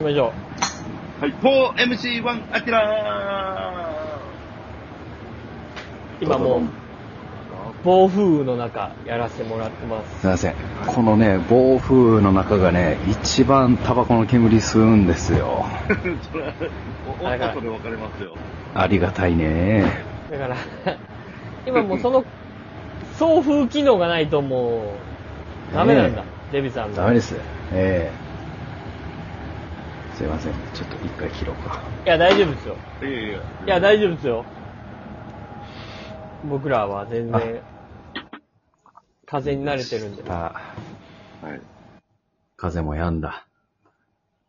行きましょはい、4MC1 アキラう。今もう、暴風雨の中、やらせてもらってますす。いません。このね、暴風の中がね、一番タバコの煙吸うんですよ。ー それ音で分かれますよ。ありがたいね。だから、今もうその、送風機能がないともう、ダメなんだ、デビさんが。ダメです。ええすいません。ちょっと一回切ろうか。いや、大丈夫ですよ。いやいやいや。大丈夫ですよ。僕らは全然、風に慣れてるんで。あ、はい。風も止んだ。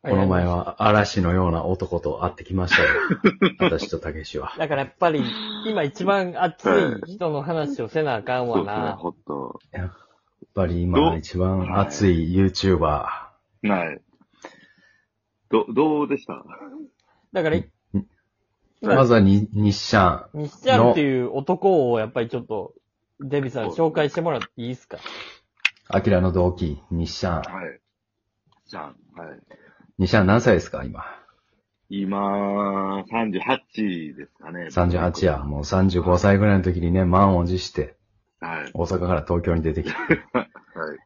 この前は嵐のような男と会ってきましたよ。私とたけしは。だからやっぱり、今一番熱い人の話をせなあかんわそうですね、な。ほっと。やっぱり今一番熱い YouTuber。はい。ど、どうでした？だから、まずはに日シャン。西ちゃんっていう男をやっぱりちょっと、デビさん紹介してもらっていいですか？アキラの同期、日シャン。はい。じゃん。はい。日シャン何歳ですか今？今、38ですかね。38や。もう35歳ぐらいの時にね、満を持して、はい。大阪から東京に出てきて、はい。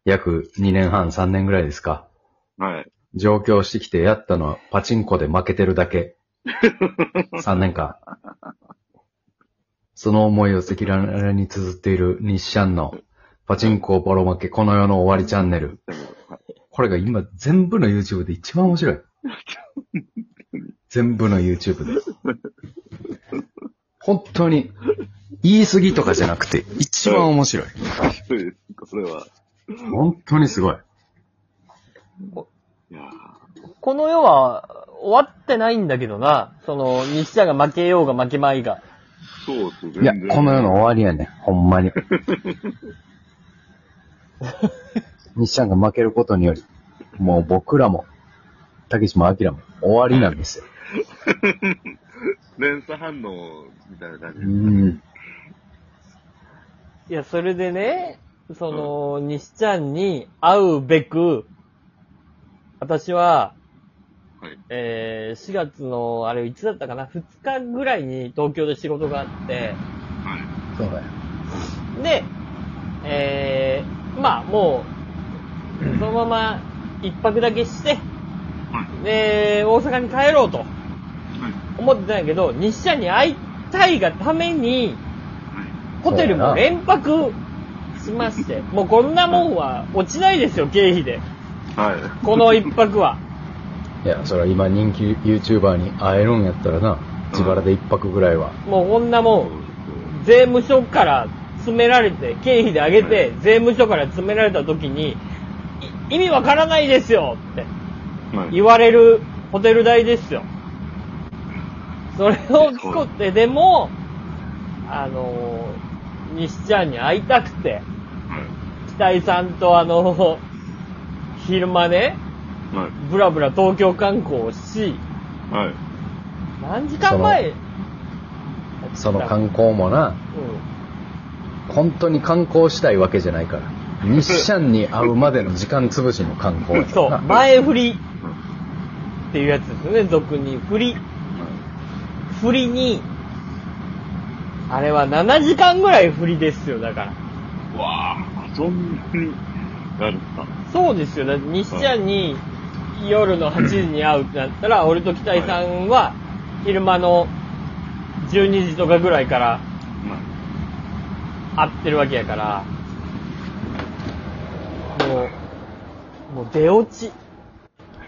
約2年半、3年ぐらいですか。はい。上京してきてやったのはパチンコで負けてるだけ。3年間。その思いを赤裸々に綴っている日シャンのパチンコボロ負けこの世の終わりチャンネル。これが今全部の YouTube で一番面白い。全部の YouTube で。本当に言い過ぎとかじゃなくて一番面白い。それは。本当にすごい。この世は終わってないんだけどな。その、西ちゃんが負けようが負けまいが。ーそうです。いやこの世の終わりやねん。ほんまに。西ちゃんが負けることにより、もう僕らも、たけしもあきらも終わりなんですよ。連鎖反応みたいな感じうです。ん。いや、それでね、その、西ちゃんに会うべく、私は、はい。えー、4月の、あれいつだったかな ?2 日ぐらいに東京で仕事があって、はい。そうだよ。で、えー、まあもう、そのまま一泊だけして、はい。で、大阪に帰ろうとはい。思ってたんやけど、西ちゃんに会いたいがために、はい。ホテルも連泊しまして、もうこんなもんは落ちないですよ、経費で。はい。この一泊は。いや、それは今人気 YouTuber に会えるんやったらな、自腹で一泊ぐらいは。もうこんなもん、税務署から詰められて、経費で上げて、税務署から詰められた時に、い意味わからないですよってはい。言われるホテル代ですよ。それを作って、でも、あのー、西ちゃんに会いたくて、はい。北井さんとあの、昼間ね、はい。ブラブラ東京観光をし、はい。何時間前？その観光もな、本当に観光したいわけじゃないから。日シャンに会うまでの時間潰しの観光 うん。そう、やからな。前振りっていうやつですよね、俗に。振り。振りに、あれは7時間ぐらい振りですよ、だから。わあ、そんなになるかそうですよ。だって西ちゃんに夜の8時に会うってなったら、俺と北井さんは昼間の12時とかぐらいから会ってるわけやから、もう、もう出落ち。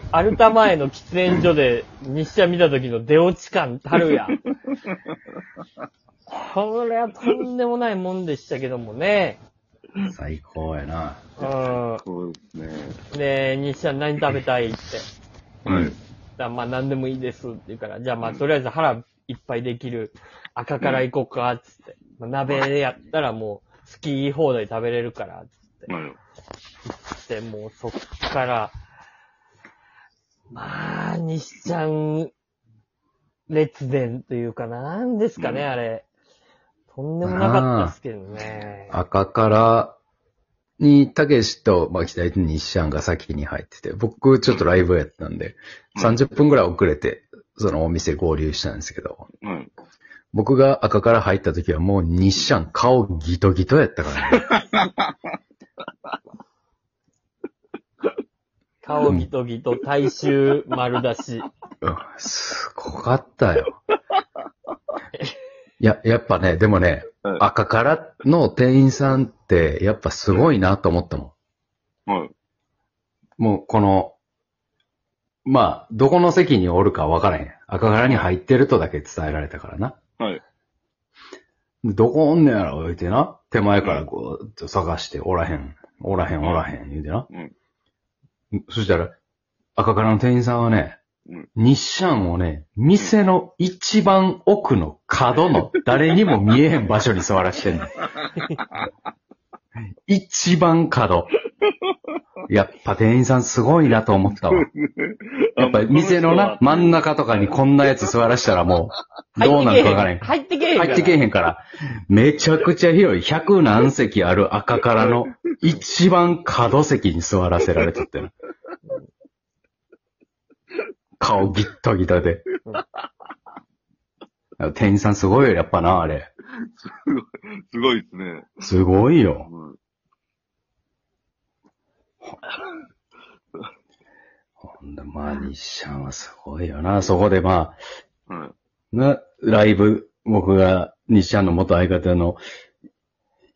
アルタ前の喫煙所で日射見た時の出落ち感たるや。これはとんでもないもんでしたけどもね。最高やな。うん。そうですね。で、日射何食べたいって。はい。だまあ何でもいいですって言うから、じゃあまあとりあえず腹いっぱいできる赤から行こうか、つって。まあ、鍋でやったらもう好き放題食べれるから、つって。はい。で、もうそっから、まあ、西ちゃん、列伝というか、なんですかね、うんあれ。とんでもなかったっすけどね。赤からに、たけしと、まあ、北井にシャンが先に入ってて、僕ちょっとライブやったんで、うん30分ぐらい遅れて、そのお店合流したんですけど、はい。僕が赤から入った時はもう日シャン顔ギトギトやったからね。顔ギトギト、大衆丸出し。うんすごかったよ。いや、やっぱね、でもね、はい赤からの店員さんって、やっぱすごいなと思ったもん。はい。もう、この、まあ、どこの席におるか分からへん。赤柄に入ってるとだけ伝えられたからな。はい。でどこおんねやろ、言うてな。手前からこう、探して、おらへん、おらへん、おらへん、言うてな。うん。そしたら、赤柄の店員さんはね、うん日シャンをね、店の一番奥の角の誰にも見えへん場所に座らしてんの。一番角。やっぱ店員さんすごいなと思ったわ。やっぱ店のな、真ん中とかにこんなやつ座らしたらもう、どうなるかわからへん。入ってけえへん。入ってけえへんから、めちゃくちゃ広い、百何席ある赤からの一番角席に座らせられとってる。顔ギットギトで。店員さんすごいよ、やっぱな、あれ。すごいですね。すごいよ。うん。ほんで、まあ、日シャンはすごいよな。そこでまあ、はい。な、ライブ、僕が日シャンの元相方の、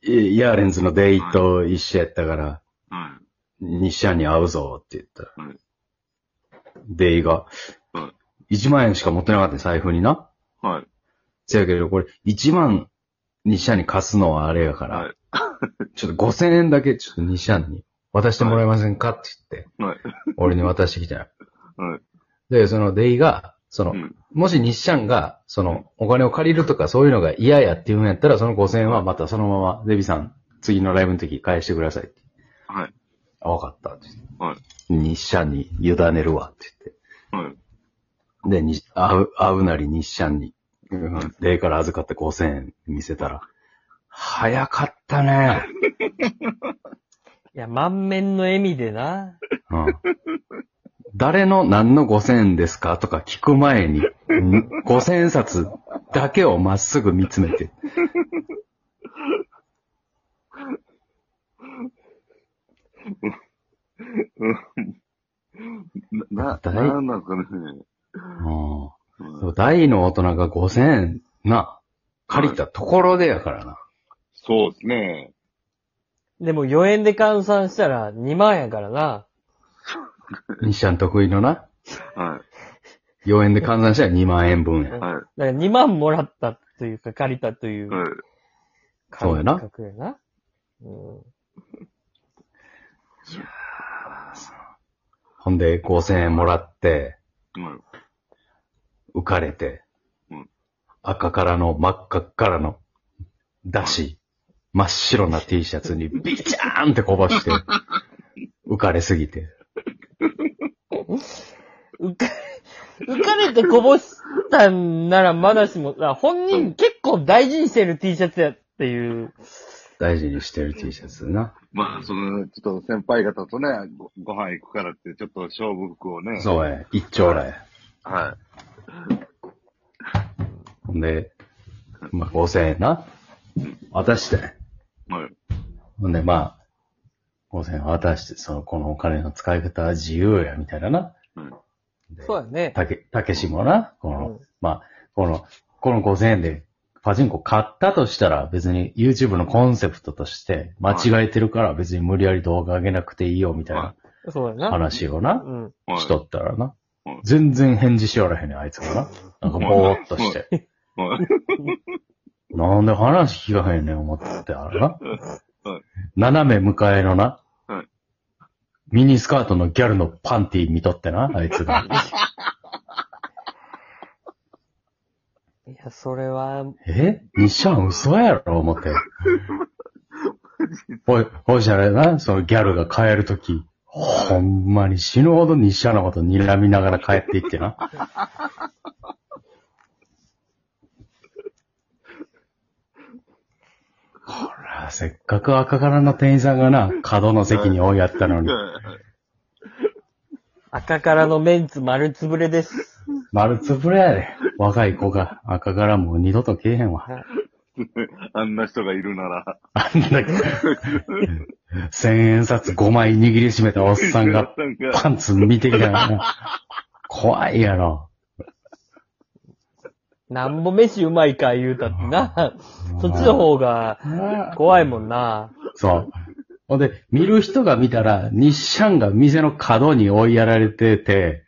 イヤーレンズのデイと一緒やったから、は日シャンに会うぞって言ったら、はいデイが、は1万円しか持ってなかったよ財布にな。い。はい。せやけど、これ、1万日シャンに貸すのはあれやから、はい。ちょっと5000円だけちょっと日シャンに渡してもらえませんかって言って、はい。俺に渡してきたよ。はい。で、そのデイが、その、うん。もし日シャンが、その、お金を借りるとかそういうのが嫌やっていうんやったら、その5000円はまたそのまま、デビさん、次のライブの時返してくださいって。わかったって言って。はい。日シャンに委ねるわって言って。はい。で、に、会う、会うなり日シャンに、うん、デイから預かって5000円見せたら、早かったね。いや、満面の笑みでな。うん。誰の何の5000円ですかとか聞く前に、ん5000円札だけをまっすぐ見つめて。な、大なんなんですかね。うんうん大の大人が5000円な、借りたところでやからな。そうですね。でも4円で換算したら2万やからな。日シャン得意のな。は4円で換算したら2万円分い。や。だかはら2万もらったというか借りたといい。うはい。そうやな感覚やな。うんほんで5000円もらって、はい。浮かれてうん、赤からの真っ赤っからの、だし、真っ白な T シャツにビチャーンってこぼして、浮かれすぎて。浮か、浮かれてこぼしたんならまだしも、あ本人結構大事にしてる T シャツやっていう。大事にしてる T シャツな。まあ、その、ちょっと先輩方とね、ごご飯行くからって、ちょっと勝負服をね。う。そうや、一丁らや。はほんで、まあ、5000円な。渡して。い。はい。ほんで、まあ、5000円渡して、その、このお金の使い方は自由や、みたいなな。はい。でそうやね。たけ、たけしもな、この、うんまあ、この、この5000円でパチンコ買ったとしたら別に YouTube のコンセプトとして間違えてるから別に無理やり動画上げなくていいよみたいなそうやな。話をな。しとったらなはい。全然返事しよらへんねん、あいつがな。なんかぼーっとして。はい。なんで話聞かへんねん思ってあるなはい。斜め迎えのなはい。ミニスカートのギャルのパンティ見とってな、あいつが。いや、それは、え？日シャン嘘やろ思って。ほい、ほいじゃらな、そのギャルが帰るとき、ほんまに死ぬほど日シャンのこと睨みながら帰っていってな。これはや、せっかく赤からの店員さんがな、角の席に追いやったのに。赤からのメンツ丸つぶれです。丸つぶれやで。若い子が赤からもう二度とけえへんわ。あんな人がいるなら。あんだけ。千円札5枚握りしめたおっさんがパンツ見てきたらな。怖いやろ。なんぼ飯うまいか言うたってな。そっちの方が怖いもんな。そう。ほんで、見る人が見たら、日シャンが店の角に追いやられてて、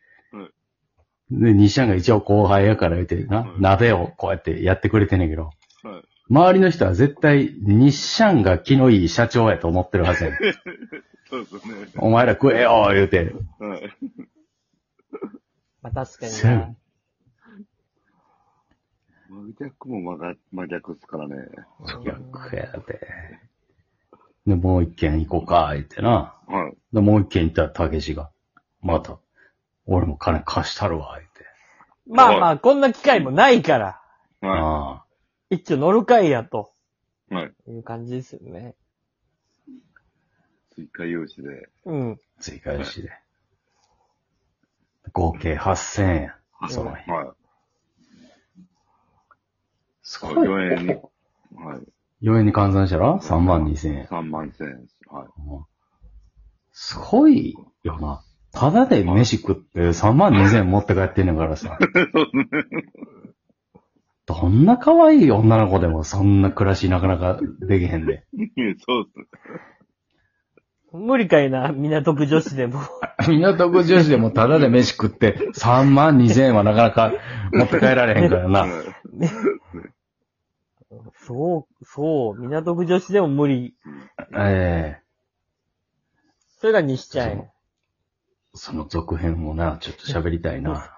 で、日シャンが一応後輩やから言ってな、うん鍋をこうやってやってくれてんねんけど、はい周りの人は絶対、日シャンが気のいい社長やと思ってるはずやねん。そうですね。お前ら食えよ言うて。はい。まあ確かにせやな。真逆も真逆真逆っすからね。逆やで。で、もう一軒行こうか、言ってな。はい。で、もう一軒行ったら、たけしが、また、俺も金貸したるわ、言って。まあまあ、こんな機会もないから、はああ。一応乗る会やとい。はい。いう感じですよね。追加融資で。うん。追加しで。合計8000円や。その日。はすい。ごい。4円に。はい。4円に換算したら？3万2000円。3万1000円です。はい。うんすごいよな。ただで飯食って3万2000円持って帰ってんねんからさ。どんな可愛い女の子でもそんな暮らしなかなかできへんで。そうっす。無理かいな、港区女子でも。港区女子でもただで飯食って3万2000円はなかなか持って帰られへんからな。はいそう、そう、港区女子でも無理。ええそれが西ちゃんや。その続編もな、ちょっと喋りたいな。